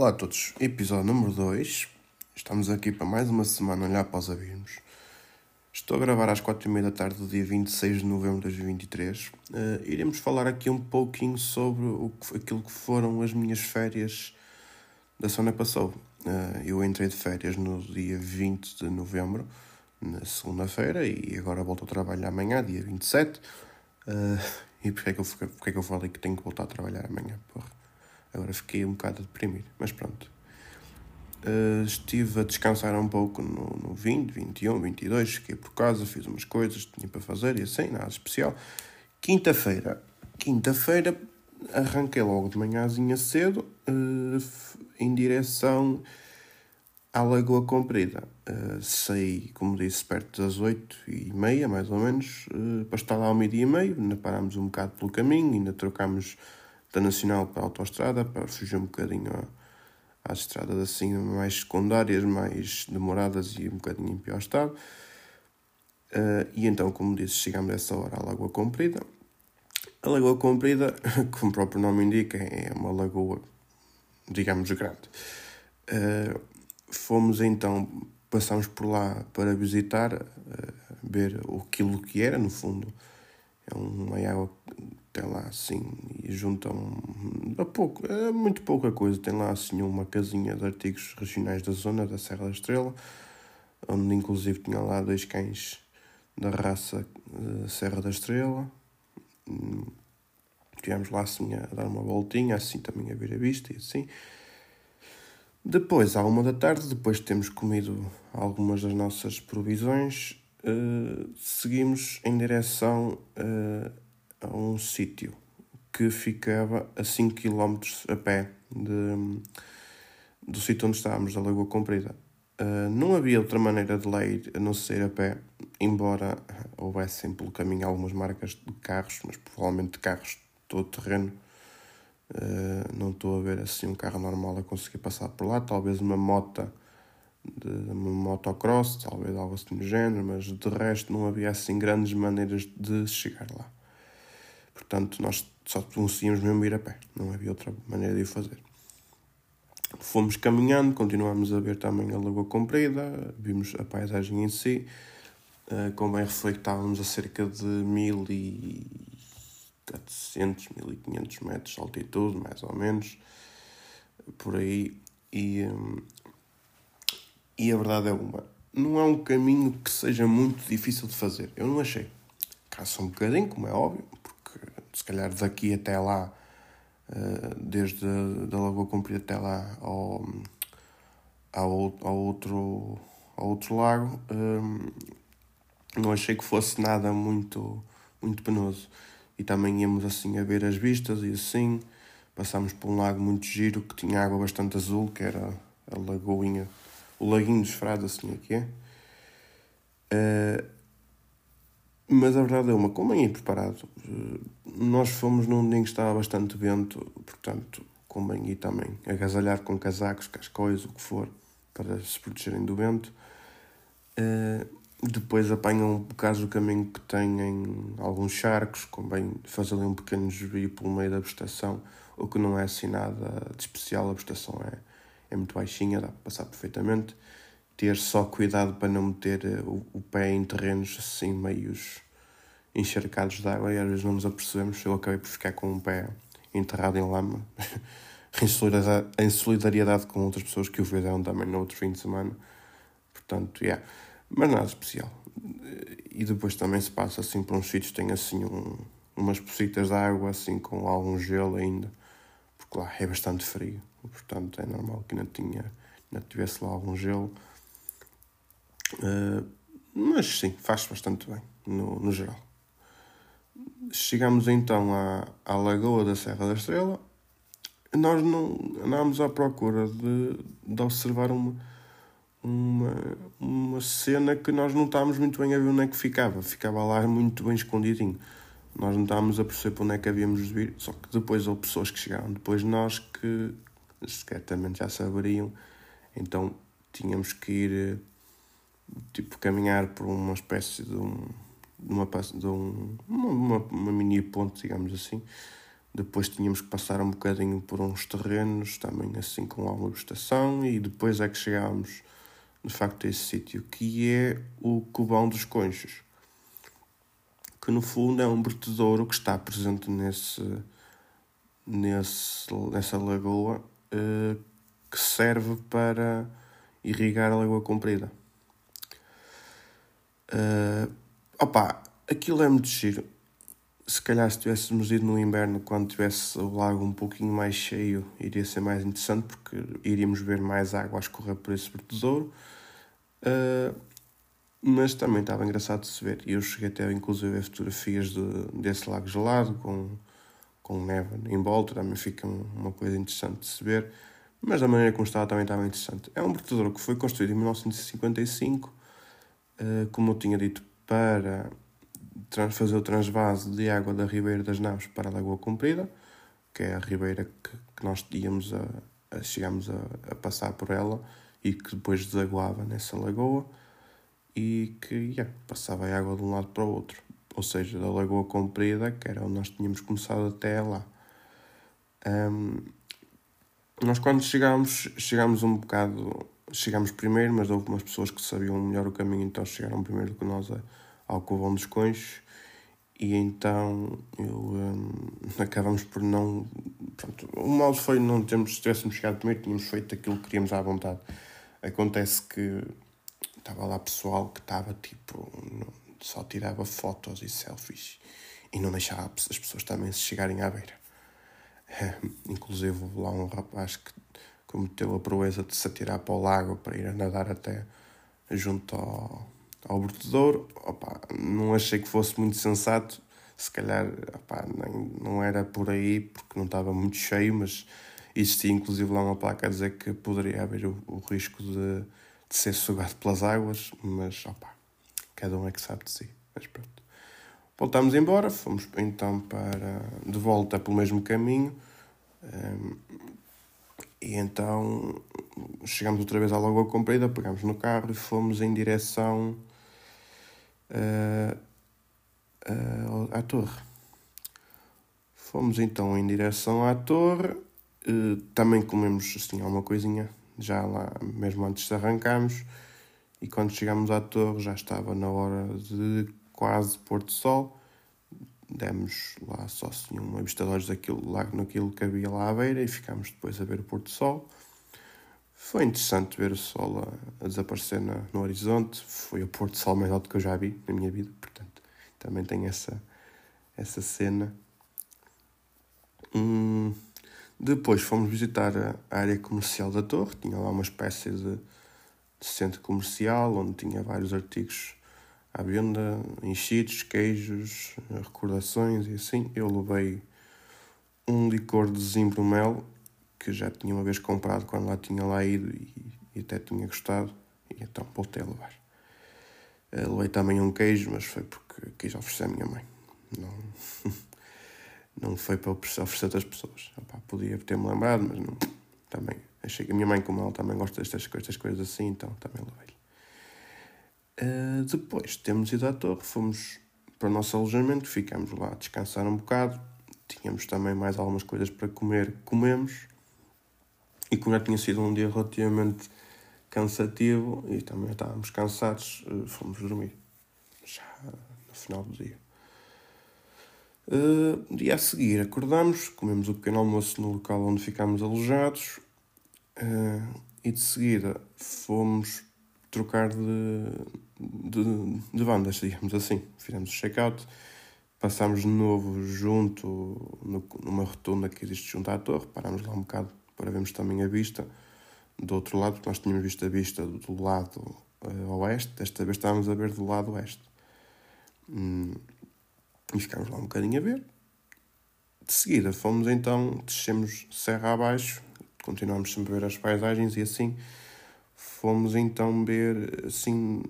Olá a todos, episódio número 2. Estamos aqui para mais uma semana olhar para os abismos. Estou a gravar às 4h30 da tarde do dia 26 de novembro de 2023. Uh, iremos falar aqui um pouquinho sobre o que, aquilo que foram as minhas férias da semana passada. Uh, eu entrei de férias no dia 20 de novembro, na segunda-feira, e agora volto a trabalhar amanhã, dia 27. Uh, e porquê é, que eu, porquê é que eu falei que tenho que voltar a trabalhar amanhã? Porra. Agora fiquei um bocado a deprimir, mas pronto. Uh, estive a descansar um pouco no, no 20, 21, 22, fiquei por casa, fiz umas coisas que tinha para fazer e assim, nada especial. Quinta-feira, quinta-feira arranquei logo de manhãzinha cedo uh, em direção à Lagoa Comprida. Uh, saí, como disse, perto das 8 e meia, mais ou menos, uh, para estar lá ao meio-dia e meio. Ainda parámos um bocado pelo caminho, ainda trocámos da Nacional para a Autostrada, para fugir um bocadinho às estradas assim mais secundárias, mais demoradas e um bocadinho em pior estado. Uh, e então, como disse, chegamos a essa hora à Lagoa Comprida. A Lagoa Comprida, como o próprio nome indica, é uma lagoa, digamos, grande. Uh, fomos então, passamos por lá para visitar, uh, ver aquilo que era, no fundo. É uma água tem lá assim, e juntam a pouco, é muito pouca coisa. Tem lá assim uma casinha de artigos regionais da zona da Serra da Estrela, onde inclusive tinha lá dois cães da raça uh, Serra da Estrela. Hum, tivemos lá assim a dar uma voltinha, assim também a ver a vista e assim. Depois, à uma da tarde, depois de termos comido algumas das nossas provisões, uh, seguimos em direção uh, a um sítio que ficava a 5 km a pé de, do sítio onde estávamos, da Lagoa Comprida. Uh, não havia outra maneira de lá ir a não ser a pé, embora houvessem pelo caminho algumas marcas de carros, mas provavelmente de carros todo terreno. Uh, não estou a ver assim um carro normal a conseguir passar por lá, talvez uma moto de uma motocross, talvez algo assim do género, mas de resto não havia assim grandes maneiras de chegar lá. Portanto, nós só conseguíamos mesmo ir a pé, não havia outra maneira de o fazer. Fomos caminhando, continuámos a ver também a Lagoa Comprida, vimos a paisagem em si. Uh, como bem refletido, estávamos a cerca de 1400, 1500 metros de altitude, mais ou menos, por aí. E, um, e a verdade é uma: não é um caminho que seja muito difícil de fazer. Eu não achei. Caça um bocadinho, como é óbvio, se calhar daqui até lá, eh, desde a Lagoa Comprida até lá ao, ao, outro, ao outro lago, eh, não achei que fosse nada muito, muito penoso. E também íamos assim a ver as vistas e assim. Passámos por um lago muito giro que tinha água bastante azul, que era a lagoinha, o laguinho dos Frades, assim aqui é. Uh, mas a verdade é uma, como é preparado. Eh, nós fomos num dia em que estava bastante vento, portanto, convém ir também agasalhar com casacos, cascóis, o que for, para se protegerem do vento. Uh, depois apanham, caso o caminho que tenham alguns charcos, convém fazer ali um pequeno desvio pelo meio da vegetação, o que não é assim nada de especial, a vegetação é, é muito baixinha, dá para passar perfeitamente ter só cuidado para não meter eh, o, o pé em terrenos assim meios encharcados de água e às vezes não nos apercebemos. Eu acabei por ficar com o pé enterrado em lama, em, solidariedade, em solidariedade com outras pessoas que o fizeram também no outro fim de semana. Portanto, yeah. mas nada especial. E depois também se passa assim por uns sítios, tem assim um, umas pocitas de água assim com algum gelo ainda, porque lá é bastante frio, portanto é normal que ainda, tinha, ainda tivesse lá algum gelo. Uh, mas sim, faz bastante bem, no, no geral. Chegamos então à, à Lagoa da Serra da Estrela. Nós não andámos à procura de, de observar uma, uma, uma cena que nós não estávamos muito bem a ver onde é que ficava. Ficava lá muito bem escondidinho. Nós não estávamos a perceber para onde é que havíamos de vir. Só que depois houve pessoas que chegaram depois de nós que secretamente já saberiam. Então tínhamos que ir tipo, caminhar por uma espécie de um. De uma, de um, uma, uma, mini ponte, digamos assim, Depois tínhamos que passar um bocadinho por uns terrenos, também assim com alguma vegetação, e depois é que chegámos de facto a esse sítio, que é o Cubão dos Conchos, que no fundo é um vertedouro que está presente nesse, nesse, nessa lagoa, eh, que serve para irrigar a Lagoa Comprida. Uh, opa, aquilo é muito giro se calhar se tivéssemos ido no inverno, quando tivesse o lago um pouquinho mais cheio, iria ser mais interessante porque iríamos ver mais água a escorrer por esse vertedouro. Uh, mas também estava engraçado de se ver. Eu cheguei até inclusive a fotografias de, desse lago gelado com, com neve em volta, também fica uma coisa interessante de se ver. Mas da maneira como estava também estava interessante. É um vertedouro que foi construído em 1955, uh, ah, como eu tinha dito, para fazer o transvase de água da Ribeira das Naves para a Lagoa Comprida, que é a ribeira que, que nós íamos a, a chegámos a, a, passar por ela e que depois desaguava nessa lagoa e que yeah, passava a água de um lado para o outro. Ou seja, da Lagoa Comprida, que era onde nós tínhamos começado até lá. Um, nós quando chegámos, chegámos um bocado, chegámos primeiro, mas houve umas pessoas que sabiam melhor o caminho, então chegaram primeiro do que nós ao Covão dos Conchos e então eu, um, acabamos por não. Pronto, o mal foi não termos, se tivéssemos chegado primeiro, tínhamos feito aquilo que queríamos à vontade. Acontece que estava lá pessoal que estava tipo. só tirava fotos e selfies e não deixava as pessoas também se chegarem à beira. Inclusive houve lá um rapaz que cometeu a proeza de se atirar para o lago para ir a nadar até junto ao ao vertedouro, opa, não achei que fosse muito sensato. Se calhar opa, nem, não era por aí, porque não estava muito cheio, mas existia inclusive lá uma placa a dizer que poderia haver o, o risco de, de, ser sugado pelas águas, mas opa, cada um é que sabe de si. Mas pronto. Voltámos embora, fomos então para de volta pelo mesmo caminho. Um, e então chegamos outra vez à Lagoa Comprida, pegámos no carro e fomos em direção uh, uh, à torre. Fomos então em direção à torre, uh, também comemos assim alguma coisinha já lá, mesmo antes de arrancarmos, e quando chegámos à torre já estava na hora de quase pôr de sol. Demos lá só assim de olhos daquilo, lá naquilo que havia lá à beira e ficámos depois a ver o pôr do sol. Foi interessante ver o sol a, a desaparecer na, no horizonte. Foi o pôr do sol mais alto que eu já vi na minha vida, portanto, também tem essa, essa cena. Hum, depois fomos visitar a área comercial da torre, tinha lá uma espécie de, de centro comercial onde tinha vários artigos à venda, enchidos, queijos, recordações e assim. Eu levei um licor de zimbro mel que já tinha uma vez comprado quando lá tinha lá ido e, e até tinha gostado, e então voltei a levar. Uh, levei também um queijo, mas foi porque quis oferecer à minha mãe. Não, não foi para oferecer a outras pessoas. Opa, podia ter-me lembrado, mas não. Também achei que a minha mãe, como ela também gosta destas, destas coisas assim, então também levei-lhe. Uh, depois temos ido à torre, fomos para o nosso alojamento, ficámos lá a descansar um bocado. Tínhamos também mais algumas coisas para comer, comemos. E como já tinha sido um dia relativamente cansativo e também estávamos cansados, eh, fomos dormir. Já no final do dia. Uh, dia a seguir acordamos, comemos o pequeno almoço no local onde ficámos alojados uh, e de seguida fomos trocar de, de, de bandas, digamos assim. Fizemos o check-out, passámos de novo junto no, numa rotunda que existe junto à torre, parámos lá um bocado para vermos também a vista do outro lado, porque nós tínhamos visto a vista do lado uh, oeste, desta vez estávamos a ver do lado oeste. Hum, e ficámos lá um bocadinho a ver. De seguida fomos então, descemos serra abaixo, continuámos sempre a ver as paisagens e assim fomos então ver, assim,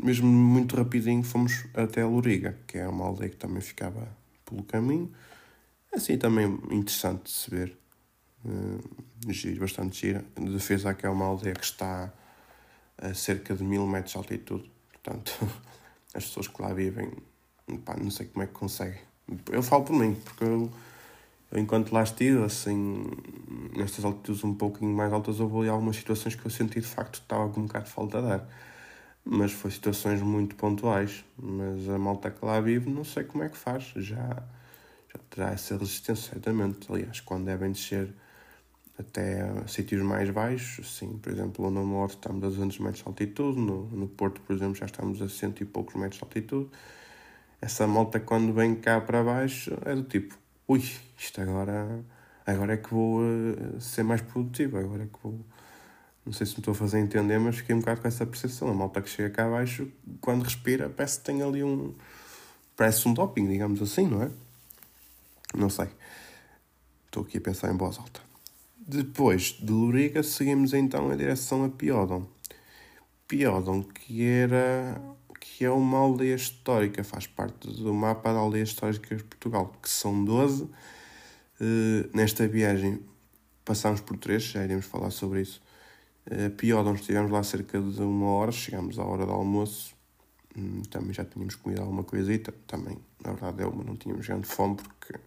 mesmo muito rapidinho, fomos até Loriga, que é uma aldeia que também ficava pelo caminho. Assim também interessante de se ver uh, giro, bastante gira. De defesa que é uma aldeia que está a cerca de mil metros de altitude, portanto, as pessoas que lá vivem, pá, não sei como é que conseguem. Eu falo por mim, porque eu, Enquanto lá estive, assim, nestas altitudes um pouquinho mais altas, houve ali algumas situações que eu senti de facto que estava com um bocado de falta de ar. Mas foi situações muito pontuais. Mas a malta que lá vive, não sei como é que faz. Já, já terá essa resistência, certamente. Aliás, quando devem descer até sítios mais baixos, assim, por exemplo, no Norte estamos a 200 metros de altitude, no, no Porto, por exemplo, já estamos a cento e poucos metros de altitude. Essa malta, quando vem cá para baixo, é do tipo ui, isto agora, agora é que vou uh, ser mais produtivo, agora é que vou. Não sei se me estou a fazer entender, mas fiquei um bocado com essa percepção. A malta que chega cá abaixo, quando respira, parece que tem ali um. Parece um doping, digamos assim, não é? Não sei. Estou aqui a pensar em voz alta. Depois de Loriga, seguimos então em direção a Piódon. Piódon, que era que é uma aldeia histórica, faz parte do mapa de aldeias históricas de Portugal, que são 12. Uh, eh, nesta viagem passámos por três, já iremos falar sobre isso. Uh, Piódon, estivemos lá cerca de uma hora, chegámos à hora do almoço, hum, também já tínhamos comido alguma coisita, também, na verdade, eu, mas não tínhamos grande fome, porque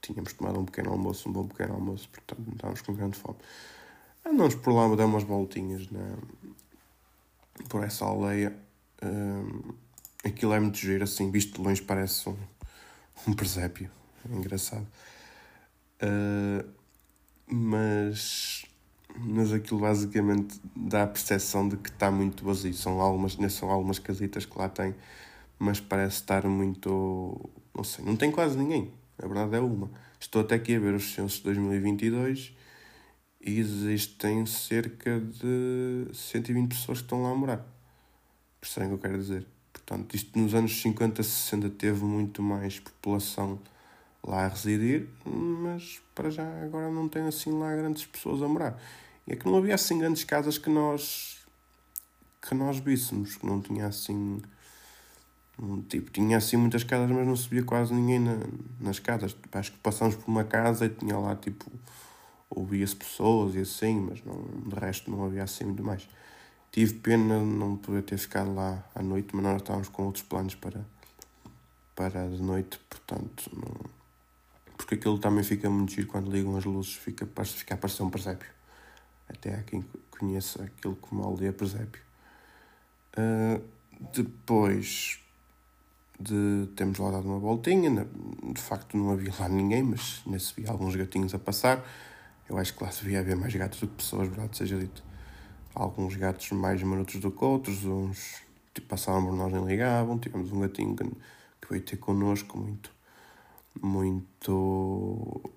tínhamos tomado um pequeno almoço, um bom pequeno almoço, portanto não estávamos com grande fome. Andamos por lá, damos umas voltinhas na, por essa aldeia Aquilo é muito giro, assim, visto de longe parece um, um presépio. É engraçado. Uh, mas, mas aquilo basicamente dá a percepção de que está muito vazio. São algumas, são algumas casitas que lá tem, mas parece estar muito. Não sei, não tem quase ninguém. A verdade é uma. Estou até aqui a ver os censos de 2022 e existem cerca de 120 pessoas que estão lá a morar. Percebem o que eu quero dizer? Portanto, isto nos anos 50, 60 teve muito mais população lá a residir, mas para já agora não tem assim lá grandes pessoas a morar. E é que não havia assim grandes casas que nós que nós víssemos, que não tinha assim tipo, tinha assim muitas casas, mas não se via quase ninguém na, nas casas. Tipo, acho que passámos por uma casa e tinha lá tipo ouvia-se pessoas e assim, mas não, de resto não havia assim muito mais. Tive pena não poder ter ficado lá à noite, mas nós estávamos com outros planos para, para de noite, portanto, não... porque aquilo também fica muito giro quando ligam as luzes, fica, fica a parecer um presépio. Até há quem conheça aquilo como aldeia presépio. Uh, depois de termos lá dado uma voltinha, de facto não havia lá ninguém, mas nesse vi alguns gatinhos a passar. Eu acho que lá devia haver mais gatos do que pessoas, verdade seja dito alguns gatos mais marotos do que outros, uns tipo, passavam por nós nem ligavam. Tivemos um gatinho que, que veio ter connosco, muito, muito,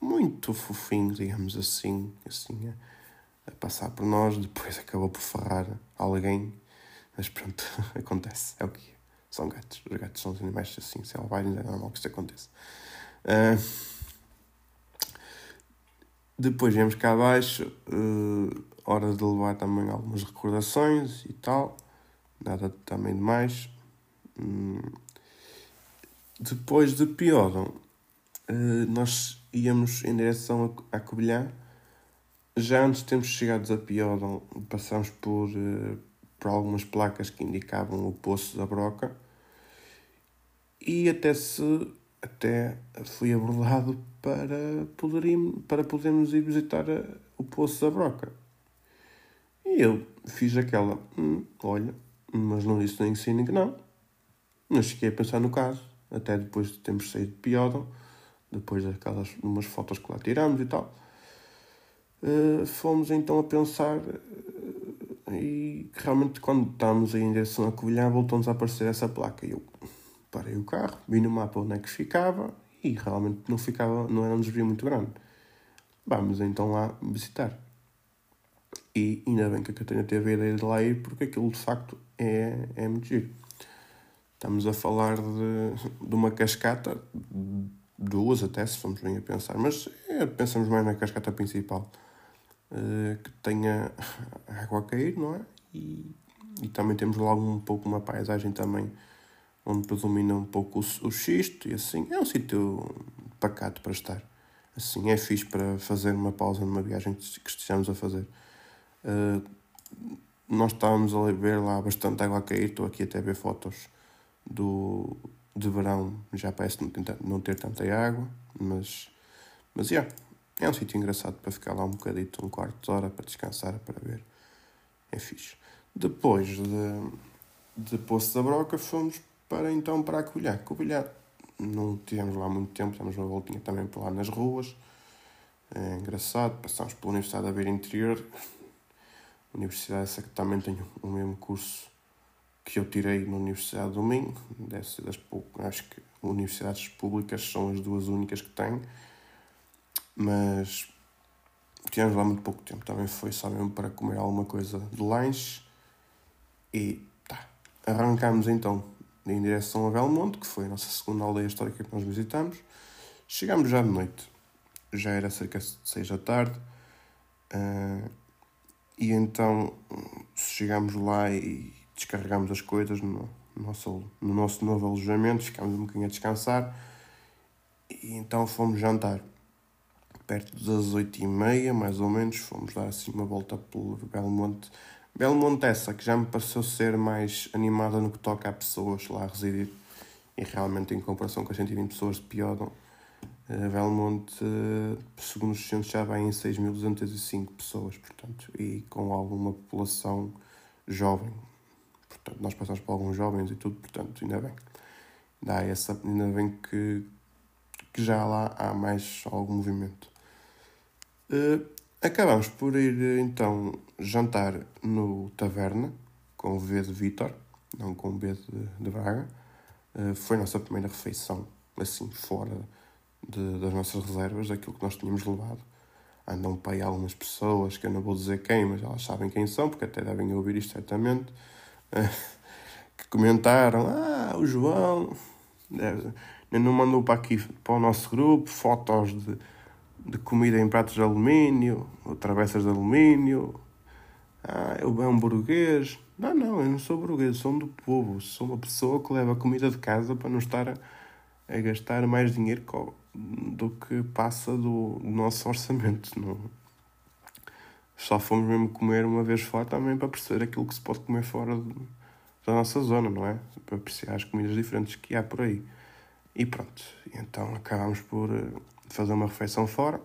muito fofinho, digamos assim, assim a, a passar por nós. Depois acabou por ferrar alguém, mas pronto, acontece, é o que é. São gatos, os gatos são os animais assim, selvagens, é normal que isso aconteça. Uh, depois viemos cá abaixo, uh, hora de levar também algumas recordações e tal, nada também demais. Hum. Depois de Piódon, eh, nós íamos em direção a Covilhã. Já antes de termos chegado a Piódon, passamos por, eh, por algumas placas que indicavam o Poço da Broca e até se até fui abordado para, poder ir, para podermos ir visitar o Poço da Broca. E eu fiz aquela, hum, olha, mas não disse nem sim nem que não. Mas fiquei a pensar no caso, até depois de termos saído de Piódon, depois daquelas umas fotos que lá tiramos e tal. Uh, fomos então a pensar uh, e realmente quando estávamos aí em direção a Covilhã voltou-nos a aparecer essa placa e eu parei o carro, vi no mapa onde é que ficava e realmente não ficava, não era um desvio muito grande. Vamos então lá visitar. E ainda bem que a Catarina teve a ideia de lá ir, porque aquilo de facto é, é muito giro. Estamos a falar de, de uma cascata, duas até, se formos bem a pensar, mas é, pensamos mais na cascata principal, uh, que tenha água a cair, não é? E, e também temos lá um pouco uma paisagem também onde predomina um pouco o, o xisto e assim. É um sítio pacato para estar. Assim, é fixe para fazer uma pausa numa viagem que estejamos a fazer. Uh, nós estávamos a ver lá bastante água a cair, estou aqui até a ver fotos do, de verão, já parece não ter, não ter tanta água, mas, Mas, yeah, é um sítio engraçado para ficar lá um bocadito, um quarto de hora, para descansar, para ver. É fixe. Depois de, de Poço da Broca, fomos para então para Covilhã. Covilhã não tivemos lá muito tempo, tivemos uma voltinha também por lá nas ruas. É engraçado, passámos pela Universidade da Beira Interior. Universidade essa que também tem o mesmo curso que eu tirei na Universidade do Minho. Deve ser das poucas, acho que universidades públicas são as duas únicas que tenho. Mas tivemos lá muito pouco tempo. Também foi só mesmo para comer alguma coisa de lanche. E tá. Arrancámos então em direção a Belmonte, que foi a nossa segunda aldeia histórica que nós visitamos. Chegámos já de noite, já era cerca de 6 da tarde, uh, e então chegámos lá e descarregámos as coisas no nosso, no nosso novo alojamento, ficámos um bocadinho a descansar, e então fomos jantar. Perto das 8 e meia, mais ou menos, fomos dar assim uma volta pelo Belmonte Belmonte essa, que já me pareceu ser mais animada no que toca a pessoas lá a residir. E realmente, em comparação com as 120 pessoas de Piodon, uh, Belmonte, uh, segundo os censos, já vai em 6.205 pessoas, portanto, e com alguma população jovem. Portanto, nós passamos por alguns jovens e tudo, portanto, ainda bem. Dá essa, ainda bem que, que já lá há mais algum movimento. Uh, Acabamos por ir então jantar no Taverna, com o V de Vitor, não com o B de, de Braga. Uh, foi a nossa primeira refeição, assim, fora de, das nossas reservas, daquilo que nós tínhamos levado. Andam para aí algumas pessoas, que eu não vou dizer quem, mas elas sabem quem são, porque até devem ouvir isto certamente, uh, que comentaram: Ah, o João não mandou para aqui, para o nosso grupo, fotos de de comida em pratos de alumínio, ou travessas de alumínio. Ah, eu é um burguês. Não, não, eu não sou burguês, sou do povo. Sou uma pessoa que leva comida de casa para não estar a, a gastar mais dinheiro do que passa do, do nosso orçamento. Não. Só fomos mesmo comer uma vez fora também para perceber aquilo que se pode comer fora de, da nossa zona, não é? Para apreciar as comidas diferentes que há por aí. E pronto, então acabámos por eh, fazer uma refeição fora.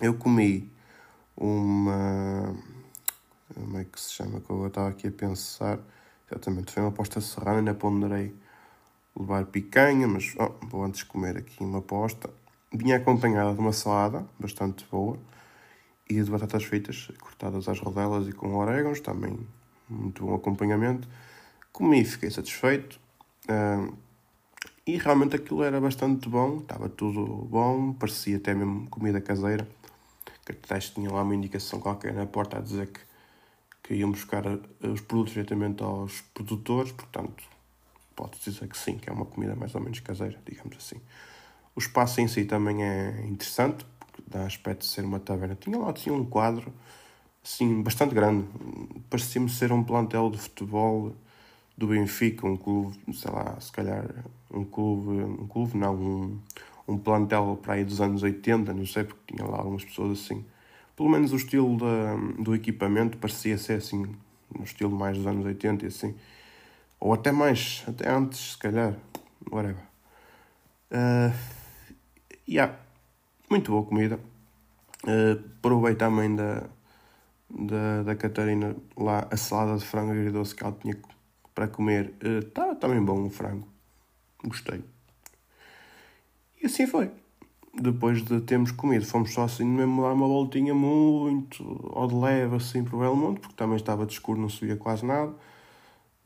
Eu comi uma. Como é que se chama? Que eu estava aqui a pensar. Exatamente, foi uma posta serrana, ainda ponderei levar picanha, mas oh, vou antes comer aqui uma posta. Vinha acompanhada de uma salada bastante boa e de batatas fritas cortadas às rodelas e com orégãos, também muito bom acompanhamento. Comi e fiquei satisfeito. Uh, e realmente aquilo era bastante bom, estava tudo bom, parecia até mesmo comida caseira. Até tinha lá uma indicação qualquer na porta a dizer que, que iam buscar eh, os produtos diretamente aos produtores, portanto, pode dizer que sim, que é uma comida mais ou menos caseira, digamos assim. O espaço em si também é interessante, porque dá aspecto de ser uma taverna. Tinha lá tinha um quadro assim, bastante grande, parecia-me ser um plantel de futebol do Benfica, um clube, sei lá, se calhar um clube, um clube não, um, um plantel para aí dos anos 80, não sei, porque tinha lá algumas pessoas assim. Pelo menos o estilo da, do equipamento parecia ser assim, no estilo mais dos anos 80 e assim. Ou até mais, até antes, se calhar, whatever. Uh, yeah, muito boa comida. Uh, provei também da, da, da Catarina lá a salada de frango agridoce que ela tinha para comer. Está uh, também bom o frango. Gostei. E assim foi. Depois de termos comido, fomos só assim mesmo lá uma voltinha muito ao de leve assim para o Belmonte, porque também estava de escuro, não subia quase nada.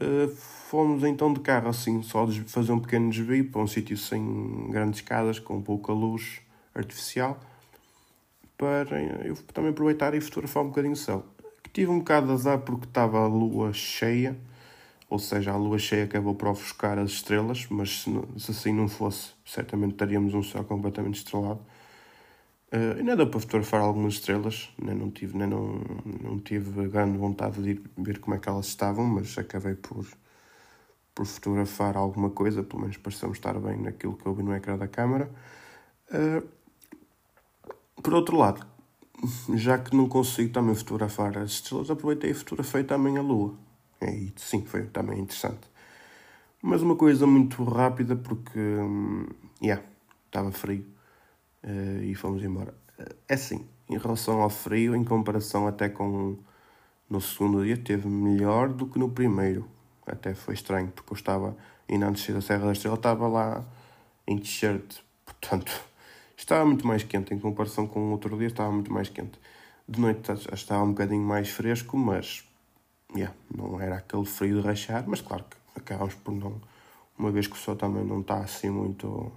Uh, fomos então de carro assim, só fazer um pequeno desvio para um sítio sem grandes escadas, com pouca luz artificial, para eu também aproveitar e fotografar um bocadinho o céu. Tive um bocado de azar porque estava a lua cheia ou seja, a lua cheia acabou por ofuscar as estrelas, mas se, se assim não fosse, certamente teríamos um céu completamente estrelado. Uh, ainda deu para fotografar algumas estrelas, nem não tive, nem não, não tive grande vontade de ir ver como é que elas estavam, mas acabei por, por fotografar alguma coisa, pelo menos pareceu estar bem naquilo que eu vi no ecrã da câmara. Uh, por outro lado, já que não consigo também fotografar as estrelas, aproveitei e fotografei também a lua. É, e sim, foi também interessante. Mas uma coisa muito rápida, porque, hum, yeah, estava frio. uh, e fomos embora. É assim, em relação ao frio, em comparação até com no segundo dia, teve melhor do que no primeiro. Até foi estranho, porque eu estava, ainda antes de da Serra da Estrela, estava lá em t-shirt, portanto, estava muito mais quente em comparação com o outro dia, estava muito mais quente. De noite estava um bocadinho mais fresco, mas yeah, não era aquele frio de rachar, mas claro que acabamos por não, uma vez que o sol também não está assim muito,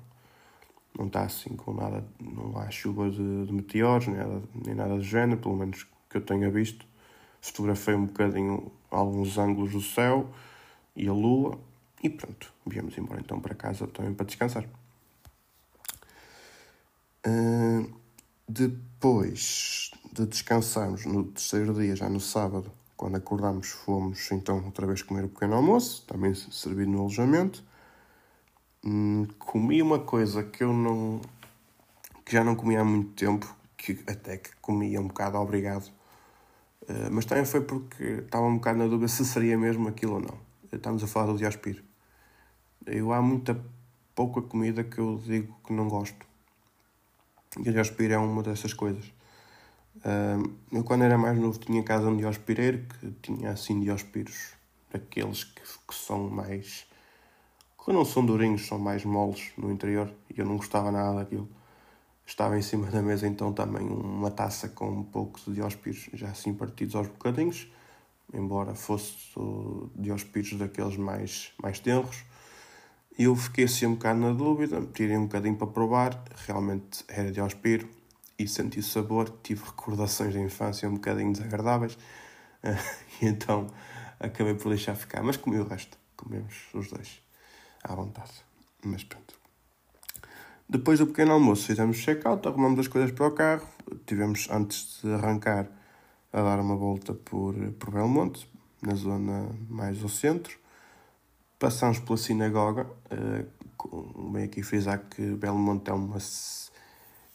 não está assim com nada, não há chuva de, de meteoros, nem nada, nem nada do género, pelo menos que eu tenha visto. Fotografei um bocadinho alguns ângulos do céu e a lua e pronto, viemos embora então para casa também para descansar. Uh, depois de descansarmos no terceiro dia, já no sábado, quando acordámos, fomos então outra vez comer o pequeno almoço, também servido no alojamento. Hum, comi uma coisa que eu não. que já não comia há muito tempo, que até que comia um bocado obrigado. Uh, mas também foi porque estava um bocado na dúvida se seria mesmo aquilo ou não. Estamos a falar do Diospiro. Eu há muita pouca comida que eu digo que não gosto. E o Diospiro é uma dessas coisas. Uh, eu, quando era mais novo, tinha casa um diospireiro que tinha assim diospiros, daqueles que, que são mais. que não são durinhos, são mais moles no interior e eu não gostava nada daquilo. Estava em cima da mesa então também uma taça com um pouco de diospiros já assim partidos aos bocadinhos, embora fosse diospiros daqueles mais, mais tenros. E eu fiquei assim um bocado na dúvida, tirei um bocadinho para provar, realmente era diospiro e senti sabor, tive recordações da infância um bocadinho desagradáveis e então acabei por deixar ficar. Mas comi o resto, comemos os dois à vontade. Mas pronto. Depois do pequeno almoço fizemos check-out, arrumamos as coisas para o carro, tivemos antes de arrancar a dar uma volta por, por Belmonte, na zona mais ao centro. Passamos pela sinagoga, uh, bem aqui frisar que Belmonte é uma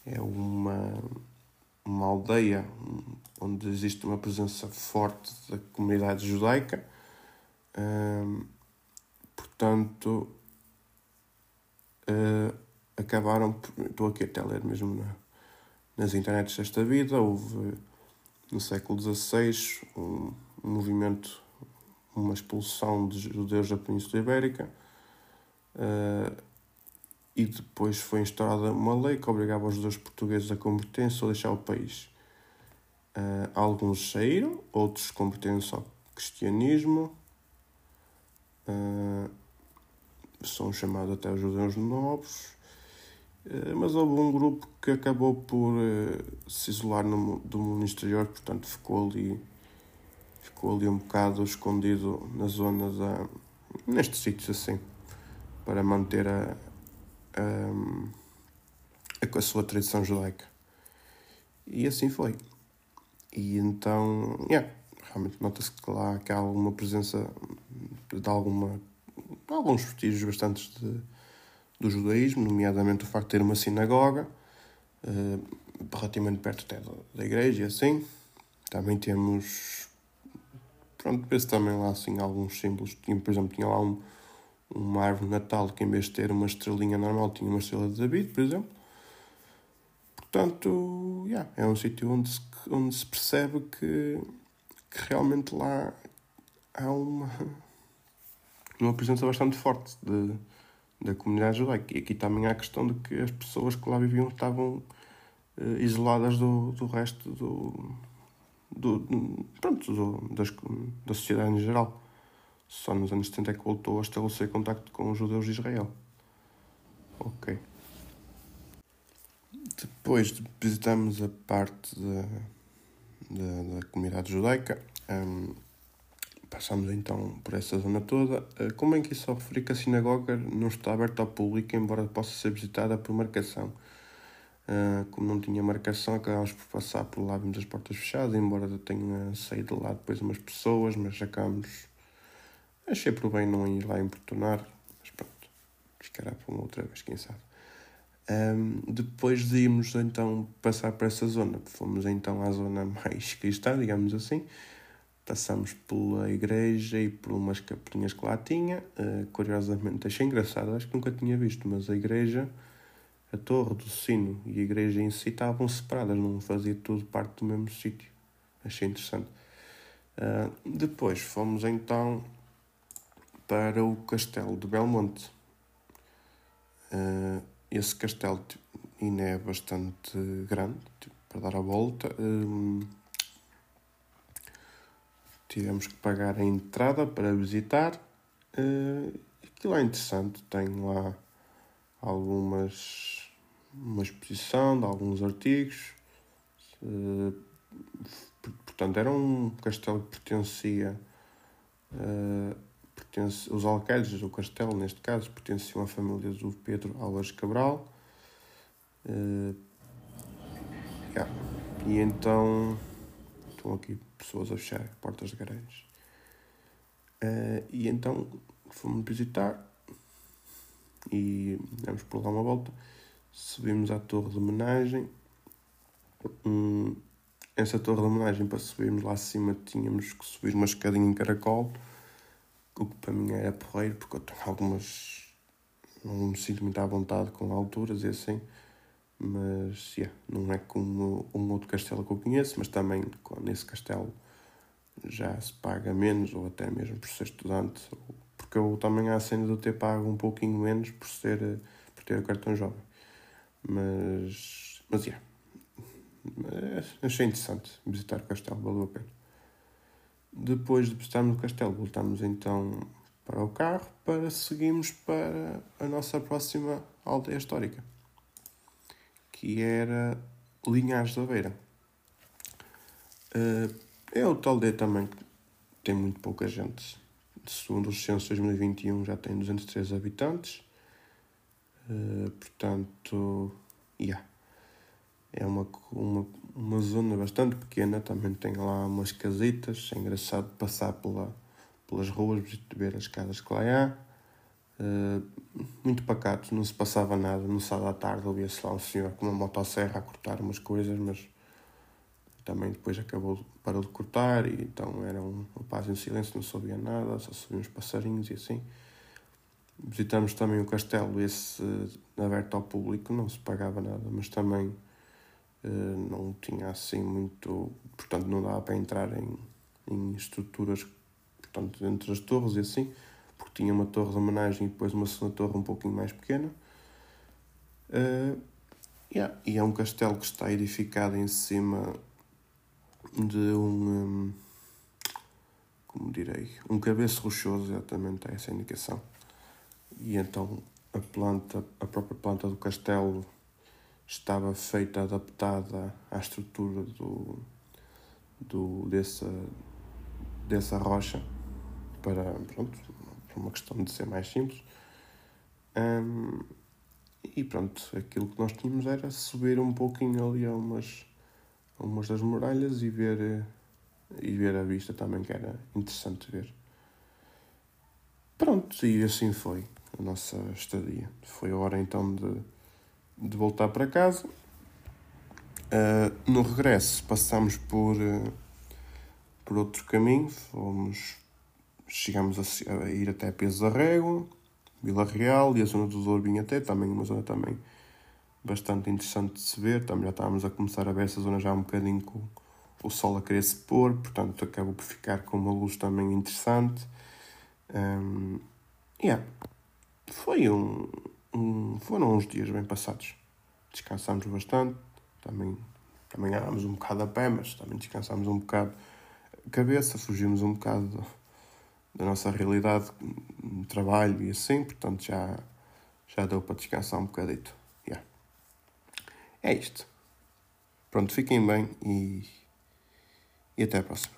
é uma, uma aldeia onde existe uma presença forte da comunidade judaica. Portanto, uh, acabaram. Estou aqui até a ler mesmo na, nas internets desta vida. Houve no século XVI um, um movimento, uma expulsão de judeus da Península Ibérica. Uh, e depois foi instaurada uma lei que obrigava os judeus portugueses a converterem-se ou deixar o país. Uh, alguns saíram, outros converteram-se ao cristianismo, uh, são chamados até os judeus novos, uh, mas houve um grupo que acabou por se isolar no, do mundo exterior, portanto ficou ali, ficou ali um bocado escondido na zona da. nestes sítios assim, para manter a, um, a sua tradição judaica. E assim foi. E então, yeah, realmente nota-se que lá que há alguma presença de alguma alguns vestígios bastantes de, do judaísmo, nomeadamente o facto de ter uma sinagoga uh, relativamente perto até da, da igreja e assim. Também temos pronto, vê-se também lá assim alguns símbolos. Tinha, por exemplo, tinha lá um, uma árvore de Natal que em vez de ter uma estrelinha normal tinha uma estrela de David, por exemplo. Portanto, yeah, é um sítio onde se, onde se percebe que, que realmente lá há uma, uma presença bastante forte de, da comunidade judaica. E aqui também há a questão de que as pessoas que lá viviam estavam uh, isoladas do, do resto do, do, pronto, do, das, da sociedade em geral. Só nos anos 70 é que voltou a estabelecer contacto com os judeus de Israel. Ok. Depois de visitarmos a parte da, da, da comunidade judaica, um, passamos então por essa zona toda. Uh, como é que isso referi que a sinagoga não está aberta ao público, embora possa ser visitada por marcação. Uh, como não tinha marcação, acabámos por passar por lá, vimos as portas fechadas, embora tenha saído de lá depois umas pessoas, mas acabámos Achei por bem não ir lá importunar, mas pronto, ficará para uma outra vez, quem sabe. Um, depois de irmos então passar para essa zona, fomos então à zona mais cristã, digamos assim. Passamos pela igreja e por umas capelinhas que lá tinha. Uh, curiosamente, achei engraçado, acho que nunca tinha visto, mas a igreja a torre do sino e a igreja em si estavam separadas, não fazia tudo parte do mesmo sítio. Achei interessante. Uh, depois fomos então para o castelo de Belmonte. Uh, esse castelo ainda é bastante grande tipo, para dar a volta. Um, tivemos que pagar a entrada para visitar. Uh, aquilo é interessante, tem lá algumas uma exposição de alguns artigos. Uh, portanto, era um castelo que pertencia. Uh, pertence, os alqueires do castelo, neste caso, pertenciam à família do Pedro Alves Cabral. Uh, yeah. E então estão aqui pessoas a fechar portas de garagens. Uh, e então fomos visitar e demos por lá uma volta. Subimos à torre de homenagem. Hum, essa torre de homenagem, para subirmos lá acima, tínhamos que subir uma escadinha em caracol, o que para mim era porreiro, porque eu tenho algumas. não me sinto muito à vontade com alturas e assim. Mas, yeah, não é como um outro castelo que eu conheço, mas também nesse castelo já se paga menos, ou até mesmo por ser estudante, porque eu também há cena de eu ter pago um pouquinho menos por, ser, por ter o cartão jovem. Mas, mas, yeah, achei interessante visitar o castelo, valeu a pena. Depois de visitarmos o castelo, voltamos então para o carro para seguirmos para a nossa próxima aldeia histórica, que era Linhares da Beira. Uh, é outra aldeia também que tem muito pouca gente. Segundo o censo 2021 já tem 203 habitantes. Uh, portanto, yeah. é uma, uma, uma zona bastante pequena. Também tem lá umas casitas. É engraçado passar pela, pelas ruas, ver as casas que lá há. Uh, muito pacato, não se passava nada. No sábado à tarde ouvia-se lá um senhor com uma motosserra a cortar umas coisas, mas também depois acabou, parou de cortar e então era um, um paz em silêncio, não se ouvia nada, só se uns passarinhos e assim. Visitamos também o castelo, esse aberto ao público, não se pagava nada, mas também não tinha assim muito, portanto não dava para entrar em, em estruturas, portanto entre as torres e assim, porque tinha uma torre de homenagem e depois uma segunda torre um pouquinho mais pequena. Uh, yeah. E é um castelo que está edificado em cima de um, um como direi, um cabeço rochoso, exatamente é essa a indicação. E então a planta, a própria planta do castelo estava feita, adaptada à estrutura do, do, dessa, dessa rocha para, pronto, para uma questão de ser mais simples. Um, e pronto, aquilo que nós tínhamos era subir um pouquinho ali a umas a umas das muralhas e ver, e ver a vista também, que era interessante ver. Pronto, e assim foi a nossa estadia. Foi a hora então de, de voltar para casa. Uh, no regresso passámos por, uh, por outro caminho, fomos, chegamos a, a ir até Peso da Régua, Vila Real e a zona do Dourbinho até, também uma zona também bastante interessante de se ver. Também já estávamos a começar a ver essa zona já um bocadinho com o sol a querer se pôr, portanto acabou por ficar com uma luz também interessante. Um, yeah. Foi um, um, foram uns dias bem passados. Descansámos bastante, também, também andámos um bocado a pé, mas também descansámos um bocado a cabeça, fugimos um bocado da, nossa realidade, trabalho e assim, portanto já, já deu para descansar um bocadito. É isto. Pronto, fiquem bem e, e até a próxima.